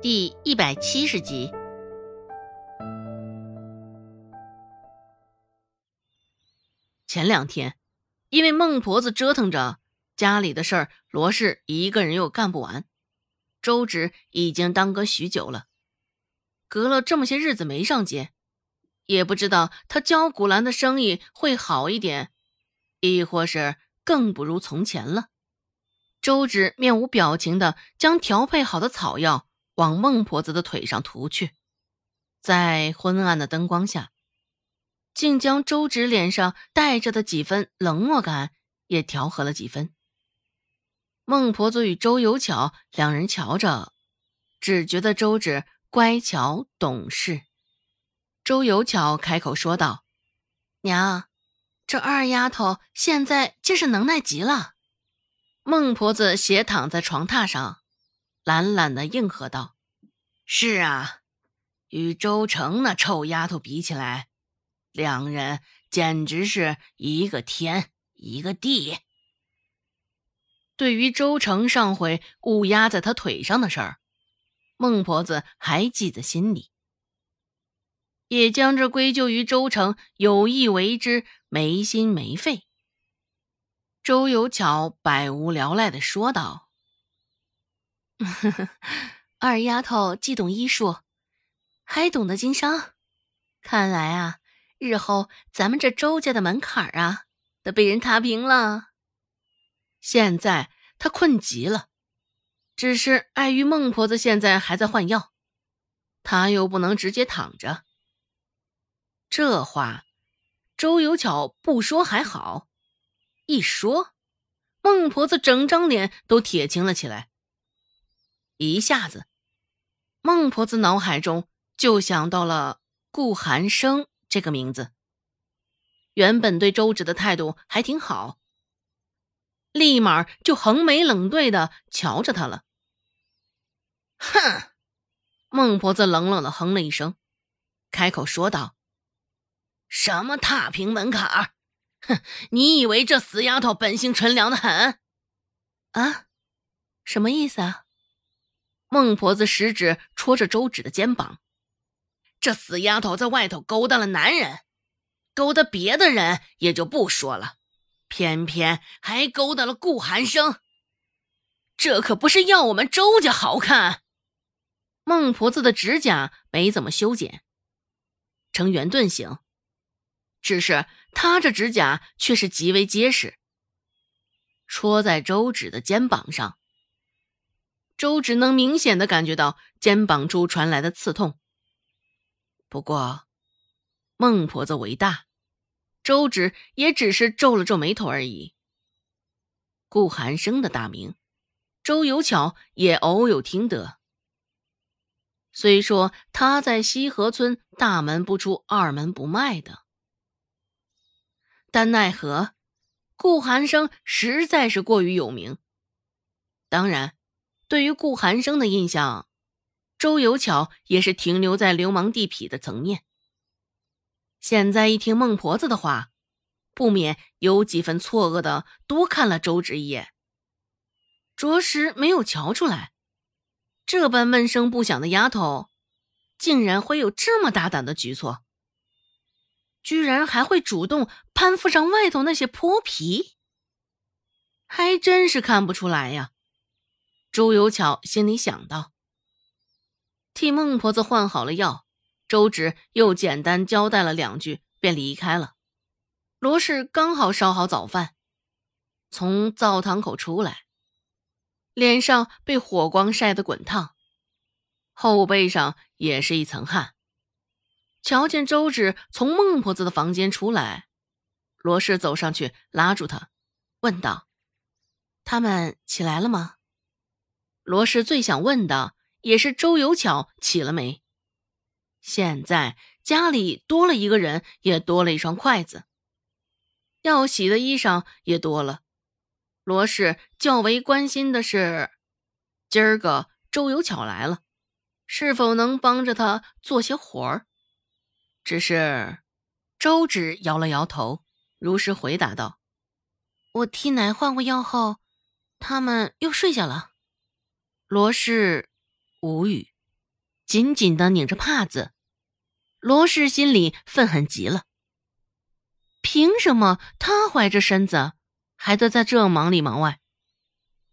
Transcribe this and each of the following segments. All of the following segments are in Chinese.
第一百七十集。前两天，因为孟婆子折腾着家里的事儿，罗氏一个人又干不完。周芷已经耽搁许久了，隔了这么些日子没上街，也不知道他焦古兰的生意会好一点，亦或是更不如从前了。周芷面无表情的将调配好的草药往孟婆子的腿上涂去，在昏暗的灯光下，竟将周芷脸上带着的几分冷漠感也调和了几分。孟婆子与周有巧两人瞧着，只觉得周芷乖巧懂事。周有巧开口说道：“娘，这二丫头现在竟是能耐极了。”孟婆子斜躺在床榻上，懒懒的应和道：“是啊，与周成那臭丫头比起来，两人简直是一个天一个地。”对于周成上回误压在他腿上的事儿，孟婆子还记在心里，也将这归咎于周成有意为之，没心没肺。周有巧百无聊赖的说道：“ 二丫头既懂医术，还懂得经商，看来啊，日后咱们这周家的门槛啊，得被人踏平了。”现在他困极了，只是碍于孟婆子现在还在换药，他又不能直接躺着。这话，周有巧不说还好，一说，孟婆子整张脸都铁青了起来。一下子，孟婆子脑海中就想到了顾寒生这个名字。原本对周芷的态度还挺好。立马就横眉冷对的瞧着他了。哼！孟婆子冷冷的哼了一声，开口说道：“什么踏平门槛？哼！你以为这死丫头本性纯良的很？啊？什么意思啊？”孟婆子食指戳着周芷的肩膀：“这死丫头在外头勾搭了男人，勾搭别的人也就不说了。”偏偏还勾搭了顾寒生，这可不是要我们周家好看。孟婆子的指甲没怎么修剪，呈圆盾形，只是她这指甲却是极为结实，戳在周芷的肩膀上。周芷能明显的感觉到肩膀处传来的刺痛。不过，孟婆子为大。周芷也只是皱了皱眉头而已。顾寒生的大名，周有巧也偶有听得。虽说他在西河村大门不出二门不迈的，但奈何顾寒生实在是过于有名。当然，对于顾寒生的印象，周有巧也是停留在流氓地痞的层面。现在一听孟婆子的话，不免有几分错愕的多看了周芷一眼。着实没有瞧出来，这般闷声不响的丫头，竟然会有这么大胆的举措，居然还会主动攀附上外头那些泼皮，还真是看不出来呀。朱有巧心里想到，替孟婆子换好了药。周芷又简单交代了两句，便离开了。罗氏刚好烧好早饭，从灶堂口出来，脸上被火光晒得滚烫，后背上也是一层汗。瞧见周芷从孟婆子的房间出来，罗氏走上去拉住她，问道：“他们起来了吗？”罗氏最想问的也是周有巧起了没。现在家里多了一个人，也多了一双筷子，要洗的衣裳也多了。罗氏较为关心的是，今儿个周有巧来了，是否能帮着他做些活儿？只是周芷摇了摇头，如实回答道：“我替奶换过药后，他们又睡下了。”罗氏无语。紧紧的拧着帕子。罗氏心里愤恨极了。凭什么他怀着身子，还得在这忙里忙外？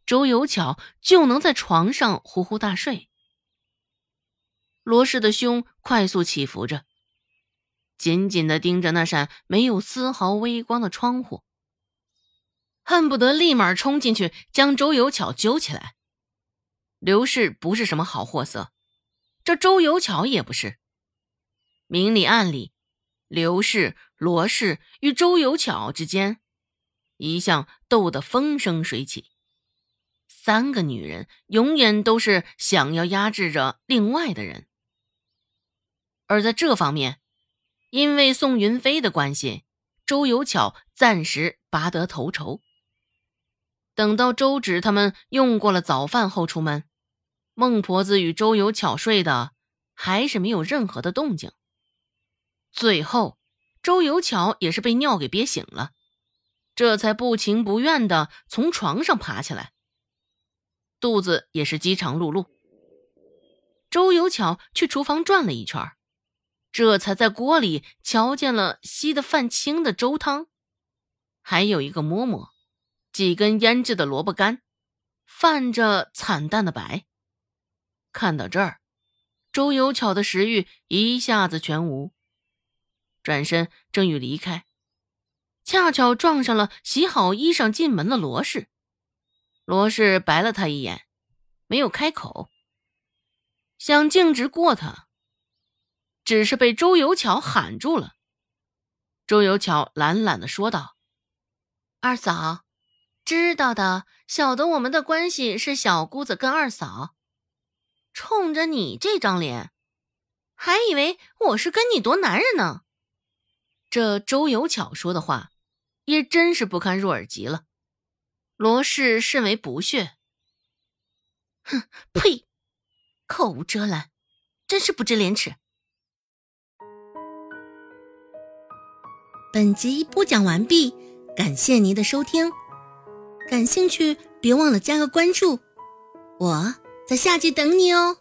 周有巧就能在床上呼呼大睡。罗氏的胸快速起伏着，紧紧的盯着那扇没有丝毫微光的窗户，恨不得立马冲进去将周有巧揪起来。刘氏不是什么好货色，这周有巧也不是。明里暗里，刘氏、罗氏与周有巧之间一向斗得风生水起。三个女人永远都是想要压制着另外的人。而在这方面，因为宋云飞的关系，周有巧暂时拔得头筹。等到周芷他们用过了早饭后出门，孟婆子与周有巧睡的还是没有任何的动静。最后，周有巧也是被尿给憋醒了，这才不情不愿的从床上爬起来，肚子也是饥肠辘辘。周有巧去厨房转了一圈。这才在锅里瞧见了稀的泛青的粥汤，还有一个馍馍，几根腌制的萝卜干，泛着惨淡的白。看到这儿，周有巧的食欲一下子全无，转身正欲离开，恰巧撞上了洗好衣裳进门的罗氏。罗氏白了他一眼，没有开口，想径直过他。只是被周有巧喊住了。周有巧懒懒的说道：“二嫂，知道的，晓得我们的关系是小姑子跟二嫂。冲着你这张脸，还以为我是跟你夺男人呢。”这周有巧说的话，也真是不堪入耳极了。罗氏甚为不屑：“哼，呸！口无遮拦，真是不知廉耻。”本集播讲完毕，感谢您的收听。感兴趣，别忘了加个关注，我在下集等你哦。